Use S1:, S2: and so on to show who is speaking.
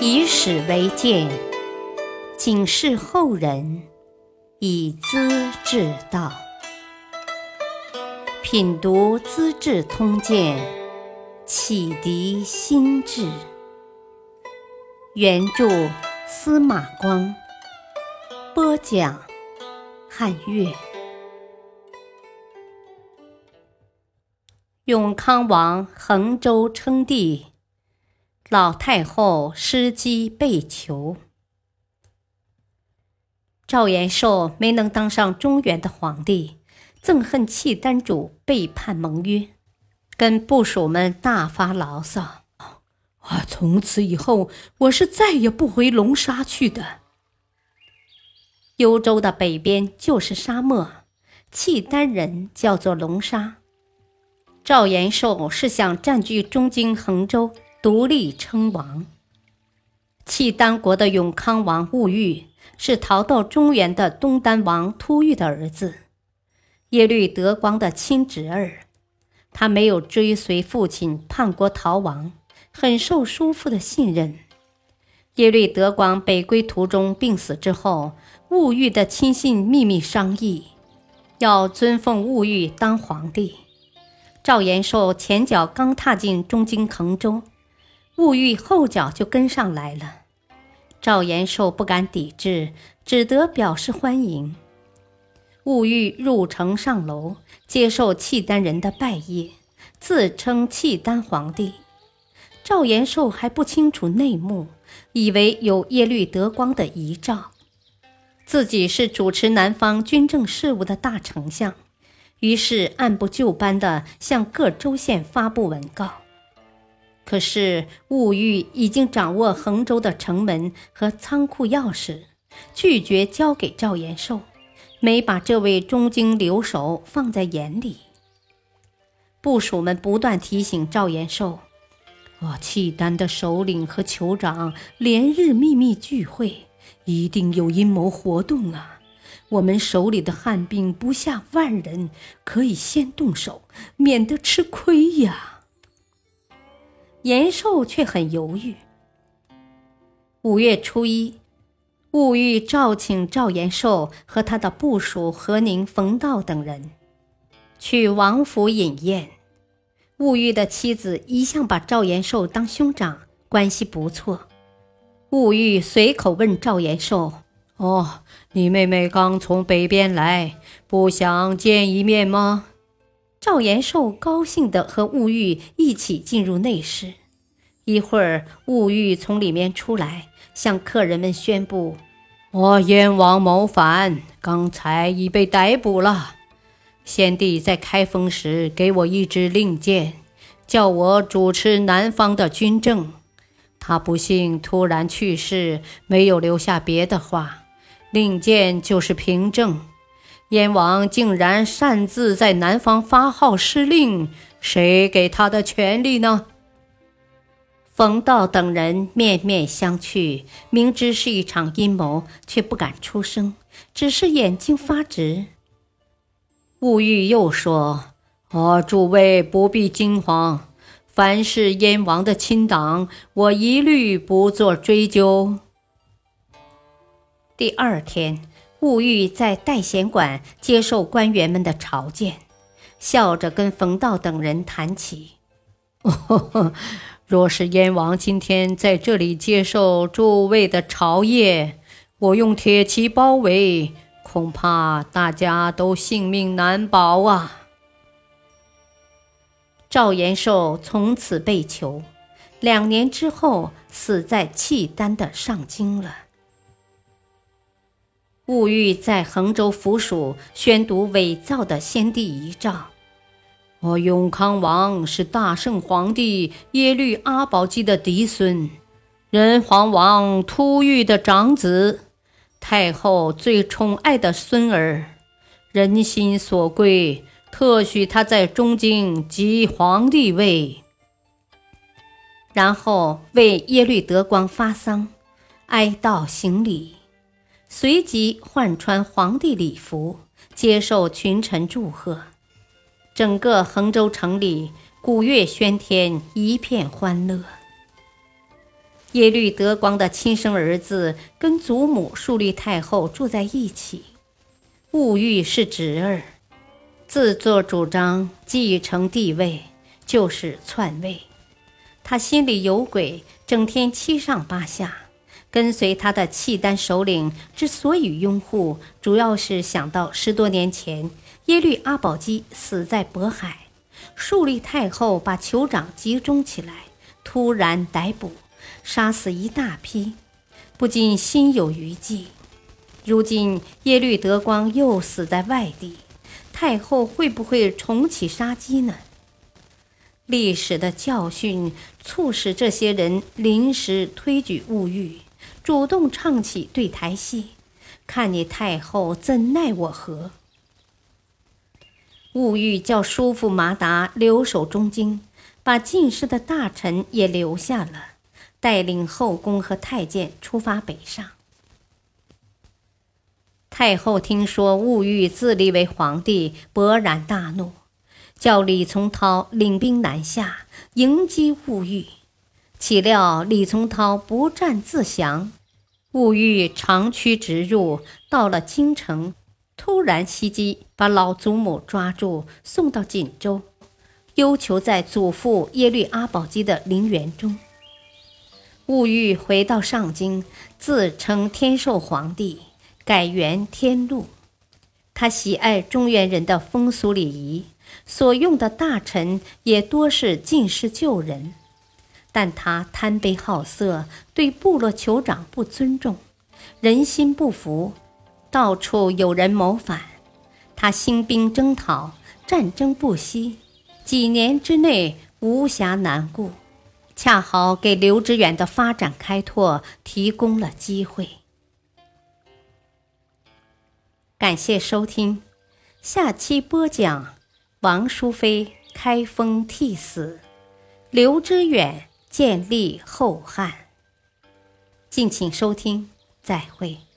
S1: 以史为鉴，警示后人，以资治道。品读《资治通鉴》，启迪心智。原著司马光，播讲汉乐。永康王衡州称帝，老太后失机被囚。赵延寿没能当上中原的皇帝。憎恨契丹主背叛盟约，跟部属们大发牢骚：“
S2: 啊，从此以后，我是再也不回龙沙去的。
S1: 幽州的北边就是沙漠，契丹人叫做龙沙。赵延寿是想占据中京衡州，独立称王。契丹国的永康王兀玉是逃到中原的东丹王突遇的儿子。”耶律德光的亲侄儿，他没有追随父亲叛国逃亡，很受叔父的信任。耶律德光北归途中病死之后，兀玉的亲信秘密商议，要尊奉兀玉当皇帝。赵延寿前脚刚踏进中京衡州，兀欲后脚就跟上来了。赵延寿不敢抵制，只得表示欢迎。兀欲入城上楼，接受契丹人的拜谒，自称契丹皇帝。赵延寿还不清楚内幕，以为有耶律德光的遗诏，自己是主持南方军政事务的大丞相，于是按部就班地向各州县发布文告。可是兀欲已经掌握衡州的城门和仓库钥匙，拒绝交给赵延寿。没把这位中京留守放在眼里，部属们不断提醒赵延寿：“
S2: 啊，契丹的首领和酋长连日秘密聚会，一定有阴谋活动啊！我们手里的汉兵不下万人，可以先动手，免得吃亏呀。”
S1: 延寿却很犹豫。五月初一。兀欲召请赵延寿和他的部属何宁、冯道等人去王府饮宴。兀欲的妻子一向把赵延寿当兄长，关系不错。兀欲随口问赵延寿：“
S2: 哦，你妹妹刚从北边来，不想见一面吗？”
S1: 赵延寿高兴地和兀欲一起进入内室。一会儿，兀欲从里面出来，向客人们宣布：“
S2: 我燕王谋反，刚才已被逮捕了。先帝在开封时给我一支令箭，叫我主持南方的军政。他不幸突然去世，没有留下别的话，令箭就是凭证。燕王竟然擅自在南方发号施令，谁给他的权利呢？”
S1: 冯道等人面面相觑，明知是一场阴谋，却不敢出声，只是眼睛发直。
S2: 物欲又说：“啊，诸位不必惊慌，凡是燕王的亲党，我一律不做追究。”
S1: 第二天，兀玉在代贤馆接受官员们的朝见，笑着跟冯道等人谈起。
S2: 若是燕王今天在这里接受诸位的朝谒，我用铁骑包围，恐怕大家都性命难保啊！
S1: 赵延寿从此被囚，两年之后死在契丹的上京了。物欲在衡州府署宣读伪造的先帝遗诏。
S2: 我永康王是大圣皇帝耶律阿保机的嫡孙，仁皇王突遇的长子，太后最宠爱的孙儿，人心所归，特许他在中京即皇帝位。
S1: 然后为耶律德光发丧，哀悼行礼，随即换穿皇帝礼服，接受群臣祝贺。整个衡州城里鼓乐喧天，一片欢乐。耶律德光的亲生儿子跟祖母肃律太后住在一起，物欲是侄儿，自作主张继承帝位，就是篡位。他心里有鬼，整天七上八下。跟随他的契丹首领之所以拥护，主要是想到十多年前耶律阿保机死在渤海，树立太后把酋长集中起来，突然逮捕。杀死一大批，不禁心有余悸。如今耶律德光又死在外地，太后会不会重启杀机呢？历史的教训促使这些人临时推举物欲，主动唱起对台戏，看你太后怎奈我何？寤玉叫叔父马达留守中京，把进士的大臣也留下了。带领后宫和太监出发北上。太后听说寤玉自立为皇帝，勃然大怒，叫李从涛领兵南下迎击寤玉。岂料李从涛不战自降，寤玉长驱直入，到了京城，突然袭击，把老祖母抓住，送到锦州，幽囚在祖父耶律阿保机的陵园中。寤玉回到上京，自称天寿皇帝，改元天禄。他喜爱中原人的风俗礼仪，所用的大臣也多是进士旧人。但他贪杯好色，对部落酋长不尊重，人心不服，到处有人谋反。他兴兵征讨，战争不息，几年之内无暇南顾。恰好给刘知远的发展开拓提供了机会。感谢收听，下期播讲王淑妃开封替死，刘知远建立后汉。敬请收听，再会。